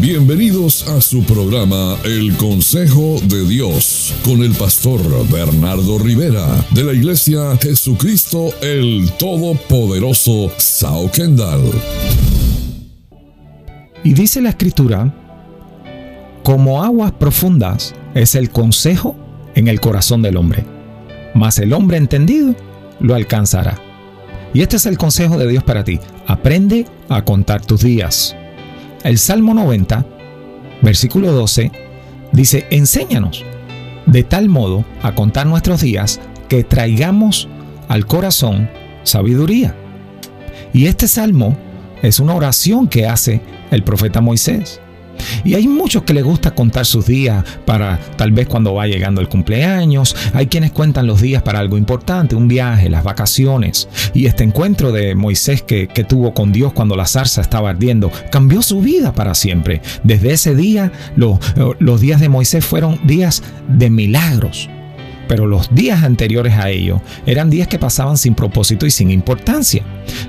Bienvenidos a su programa El Consejo de Dios con el pastor Bernardo Rivera de la Iglesia Jesucristo el Todopoderoso Sao Kendall. Y dice la escritura, como aguas profundas es el consejo en el corazón del hombre, mas el hombre entendido lo alcanzará. Y este es el consejo de Dios para ti. Aprende a contar tus días el Salmo 90, versículo 12, dice, enséñanos de tal modo a contar nuestros días que traigamos al corazón sabiduría. Y este salmo es una oración que hace el profeta Moisés. Y hay muchos que les gusta contar sus días para tal vez cuando va llegando el cumpleaños. Hay quienes cuentan los días para algo importante, un viaje, las vacaciones. Y este encuentro de Moisés que, tuvo con Dios cuando la zarza estaba ardiendo cambió su vida para siempre. Desde ese día, los días de Moisés fueron días de milagros pero los días anteriores a ello eran días que pasaban sin propósito y sin importancia.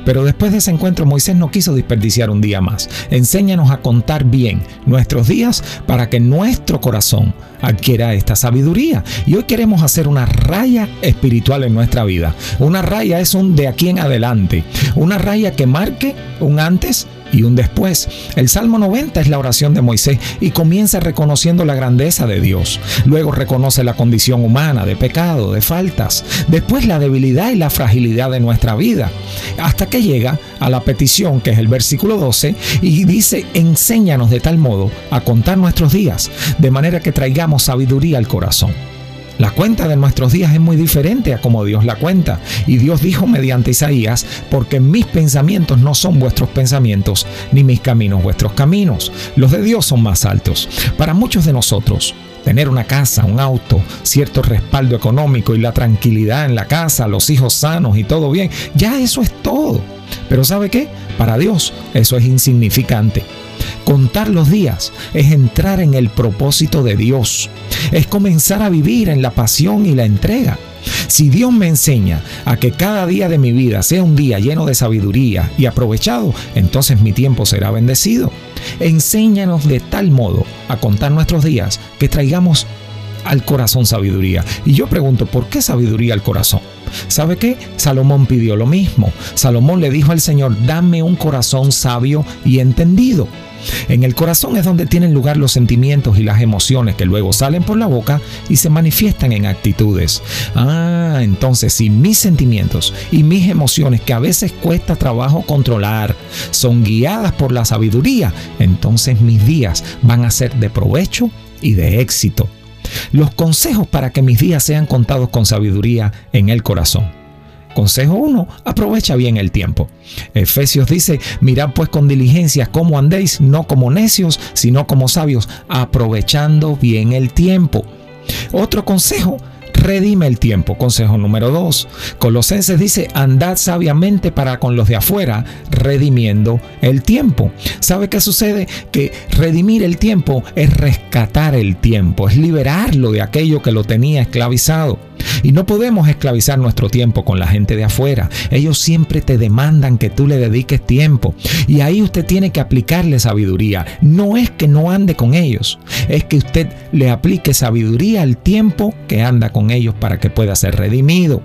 Pero después de ese encuentro Moisés no quiso desperdiciar un día más. Enséñanos a contar bien nuestros días para que nuestro corazón adquiera esta sabiduría. Y hoy queremos hacer una raya espiritual en nuestra vida. Una raya es un de aquí en adelante. Una raya que marque un antes y un después. El Salmo 90 es la oración de Moisés y comienza reconociendo la grandeza de Dios. Luego reconoce la condición humana de pecado, de faltas. Después la debilidad y la fragilidad de nuestra vida. Hasta que llega a la petición, que es el versículo 12, y dice, enséñanos de tal modo a contar nuestros días, de manera que traigamos sabiduría al corazón. La cuenta de nuestros días es muy diferente a como Dios la cuenta. Y Dios dijo mediante Isaías, porque mis pensamientos no son vuestros pensamientos, ni mis caminos vuestros caminos. Los de Dios son más altos. Para muchos de nosotros, tener una casa, un auto, cierto respaldo económico y la tranquilidad en la casa, los hijos sanos y todo bien, ya eso es todo. Pero ¿sabe qué? Para Dios eso es insignificante. Contar los días es entrar en el propósito de Dios, es comenzar a vivir en la pasión y la entrega. Si Dios me enseña a que cada día de mi vida sea un día lleno de sabiduría y aprovechado, entonces mi tiempo será bendecido. Enséñanos de tal modo a contar nuestros días que traigamos al corazón sabiduría. Y yo pregunto, ¿por qué sabiduría al corazón? ¿Sabe qué? Salomón pidió lo mismo. Salomón le dijo al Señor, dame un corazón sabio y entendido. En el corazón es donde tienen lugar los sentimientos y las emociones que luego salen por la boca y se manifiestan en actitudes. Ah, entonces si mis sentimientos y mis emociones que a veces cuesta trabajo controlar son guiadas por la sabiduría, entonces mis días van a ser de provecho y de éxito. Los consejos para que mis días sean contados con sabiduría en el corazón. Consejo 1, aprovecha bien el tiempo. Efesios dice, mirad pues con diligencia cómo andéis, no como necios, sino como sabios, aprovechando bien el tiempo. Otro consejo, redime el tiempo. Consejo número 2. Colosenses dice, andad sabiamente para con los de afuera, redimiendo el tiempo. ¿Sabe qué sucede? Que redimir el tiempo es rescatar el tiempo, es liberarlo de aquello que lo tenía esclavizado. Y no podemos esclavizar nuestro tiempo con la gente de afuera. Ellos siempre te demandan que tú le dediques tiempo. Y ahí usted tiene que aplicarle sabiduría. No es que no ande con ellos, es que usted le aplique sabiduría al tiempo que anda con ellos para que pueda ser redimido.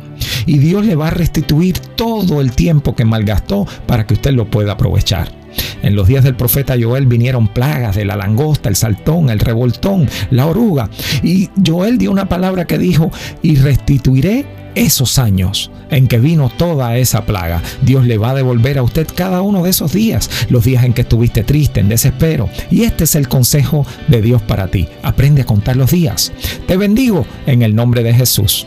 Y Dios le va a restituir todo el tiempo que malgastó para que usted lo pueda aprovechar. En los días del profeta Joel vinieron plagas de la langosta, el saltón, el revoltón, la oruga. Y Joel dio una palabra que dijo, y restituiré esos años en que vino toda esa plaga. Dios le va a devolver a usted cada uno de esos días, los días en que estuviste triste, en desespero. Y este es el consejo de Dios para ti. Aprende a contar los días. Te bendigo en el nombre de Jesús.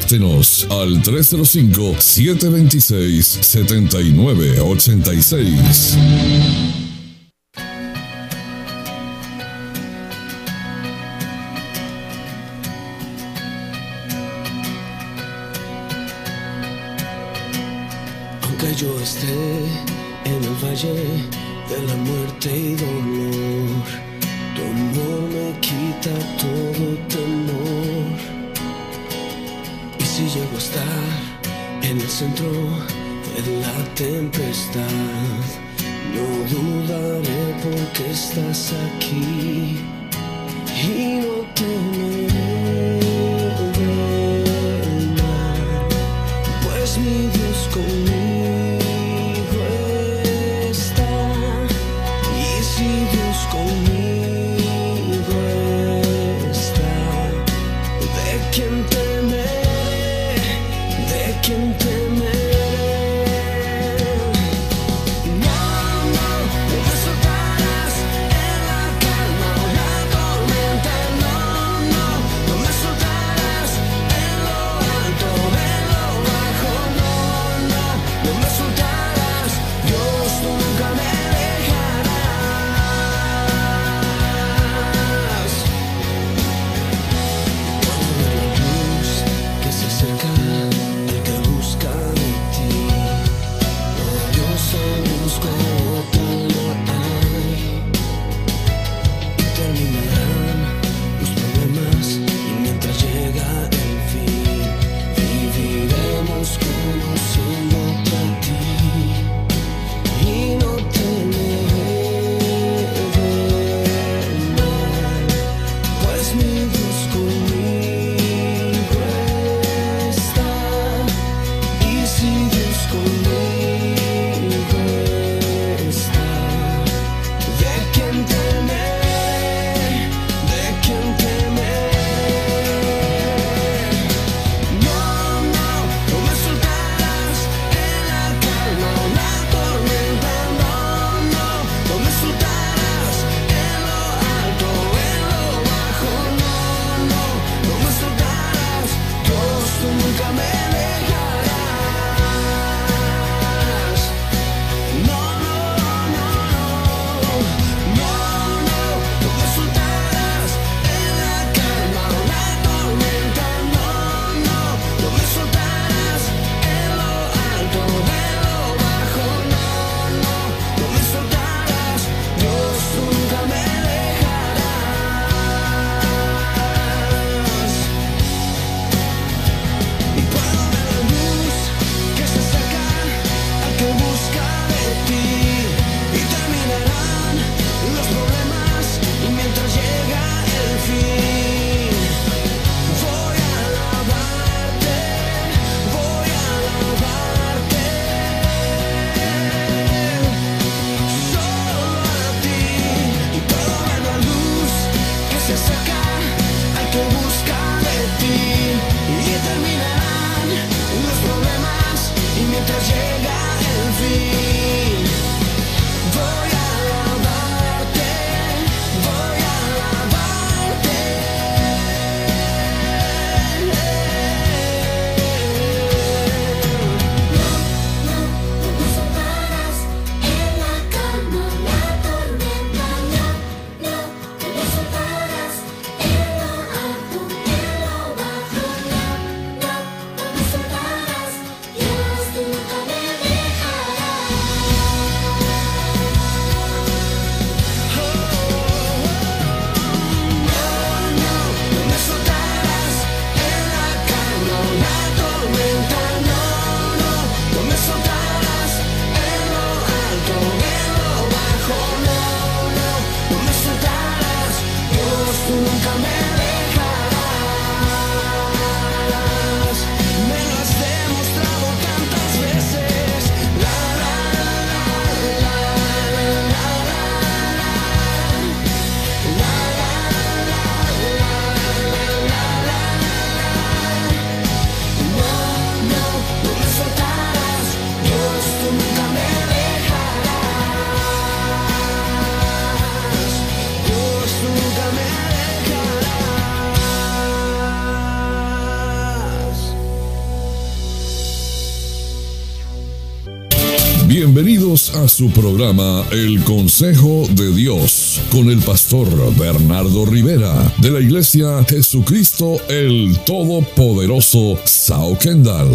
Contáctenos al 305-726-7986. yo esté en el valle de la muerte y dolor, tu amor me quita todo temor si llego a estar en el centro de la tempestad. No dudaré porque estás aquí y no temeré. A su programa El Consejo de Dios con el pastor Bernardo Rivera de la Iglesia Jesucristo el Todopoderoso Sao Kendall.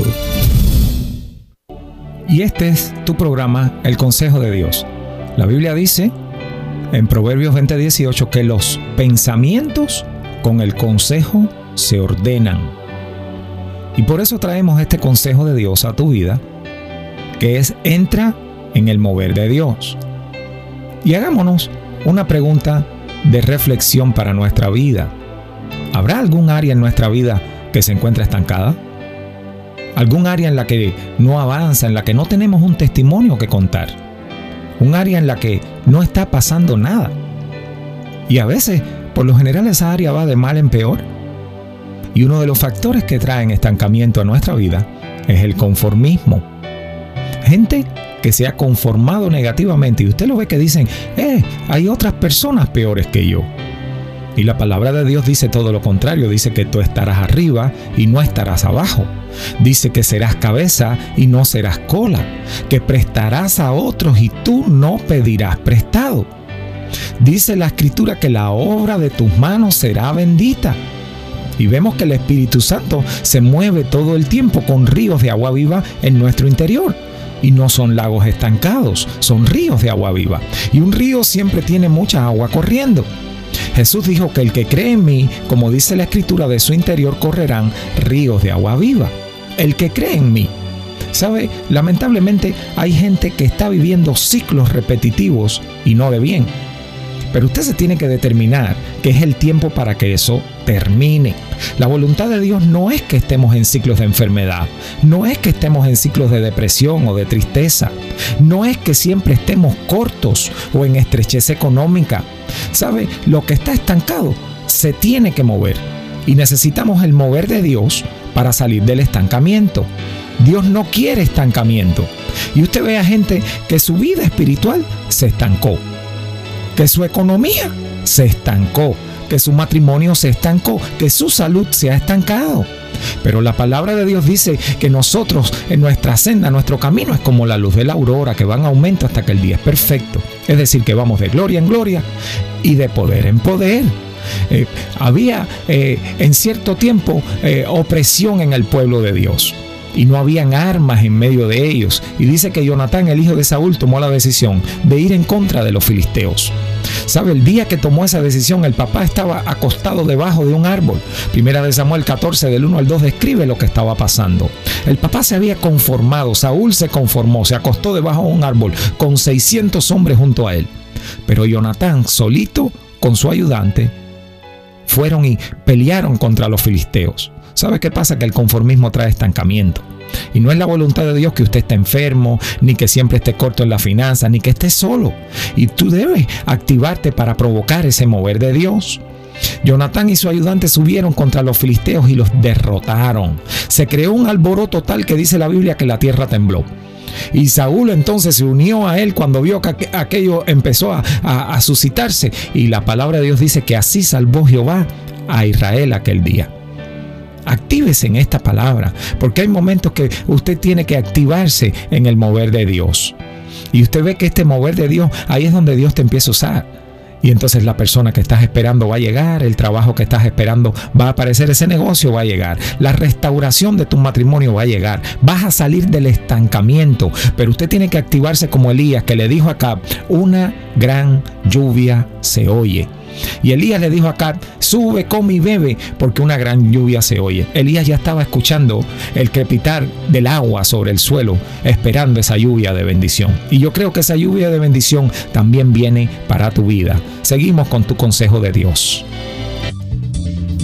Y este es tu programa El Consejo de Dios. La Biblia dice en Proverbios 20:18 que los pensamientos con el consejo se ordenan. Y por eso traemos este consejo de Dios a tu vida, que es entra en el mover de Dios. Y hagámonos una pregunta de reflexión para nuestra vida. ¿Habrá algún área en nuestra vida que se encuentra estancada? ¿Algún área en la que no avanza, en la que no tenemos un testimonio que contar? Un área en la que no está pasando nada. Y a veces, por lo general, esa área va de mal en peor. Y uno de los factores que traen estancamiento a nuestra vida es el conformismo. Gente que se ha conformado negativamente y usted lo ve que dicen, eh, hay otras personas peores que yo. Y la palabra de Dios dice todo lo contrario, dice que tú estarás arriba y no estarás abajo. Dice que serás cabeza y no serás cola, que prestarás a otros y tú no pedirás prestado. Dice la escritura que la obra de tus manos será bendita. Y vemos que el Espíritu Santo se mueve todo el tiempo con ríos de agua viva en nuestro interior. Y no son lagos estancados, son ríos de agua viva. Y un río siempre tiene mucha agua corriendo. Jesús dijo que el que cree en mí, como dice la escritura, de su interior correrán ríos de agua viva. El que cree en mí. ¿Sabe? Lamentablemente hay gente que está viviendo ciclos repetitivos y no de bien. Pero usted se tiene que determinar que es el tiempo para que eso termine. La voluntad de Dios no es que estemos en ciclos de enfermedad, no es que estemos en ciclos de depresión o de tristeza, no es que siempre estemos cortos o en estrechez económica. ¿Sabe? Lo que está estancado se tiene que mover y necesitamos el mover de Dios para salir del estancamiento. Dios no quiere estancamiento. Y usted ve a gente que su vida espiritual se estancó que su economía se estancó, que su matrimonio se estancó, que su salud se ha estancado. Pero la palabra de Dios dice que nosotros en nuestra senda, nuestro camino es como la luz de la aurora que va en aumento hasta que el día es perfecto. Es decir, que vamos de gloria en gloria y de poder en poder. Eh, había eh, en cierto tiempo eh, opresión en el pueblo de Dios y no habían armas en medio de ellos. Y dice que Jonatán, el hijo de Saúl, tomó la decisión de ir en contra de los filisteos. ¿Sabe? El día que tomó esa decisión, el papá estaba acostado debajo de un árbol. Primera de Samuel 14, del 1 al 2, describe lo que estaba pasando. El papá se había conformado, Saúl se conformó, se acostó debajo de un árbol con 600 hombres junto a él. Pero Jonatán, solito, con su ayudante, fueron y pelearon contra los filisteos. ¿Sabe qué pasa? Que el conformismo trae estancamiento. Y no es la voluntad de Dios que usted esté enfermo, ni que siempre esté corto en la finanza, ni que esté solo. Y tú debes activarte para provocar ese mover de Dios. Jonatán y su ayudante subieron contra los filisteos y los derrotaron. Se creó un alboroto tal que dice la Biblia que la tierra tembló. Y Saúl entonces se unió a él cuando vio que aquello empezó a, a, a suscitarse. Y la palabra de Dios dice que así salvó Jehová a Israel aquel día. Actívese en esta palabra, porque hay momentos que usted tiene que activarse en el mover de Dios. Y usted ve que este mover de Dios, ahí es donde Dios te empieza a usar. Y entonces la persona que estás esperando va a llegar, el trabajo que estás esperando va a aparecer, ese negocio va a llegar, la restauración de tu matrimonio va a llegar, vas a salir del estancamiento, pero usted tiene que activarse como Elías que le dijo acá, una gran lluvia se oye. Y Elías le dijo a Acab, sube, come y bebe, porque una gran lluvia se oye. Elías ya estaba escuchando el crepitar del agua sobre el suelo, esperando esa lluvia de bendición. Y yo creo que esa lluvia de bendición también viene para tu vida. Seguimos con tu consejo de Dios.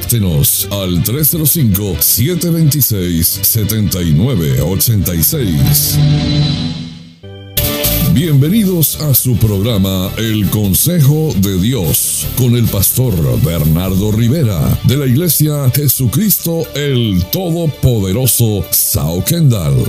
Contáctenos al 305-726-7986. Bienvenidos a su programa El Consejo de Dios con el pastor Bernardo Rivera de la Iglesia Jesucristo el Todopoderoso Sao Kendall.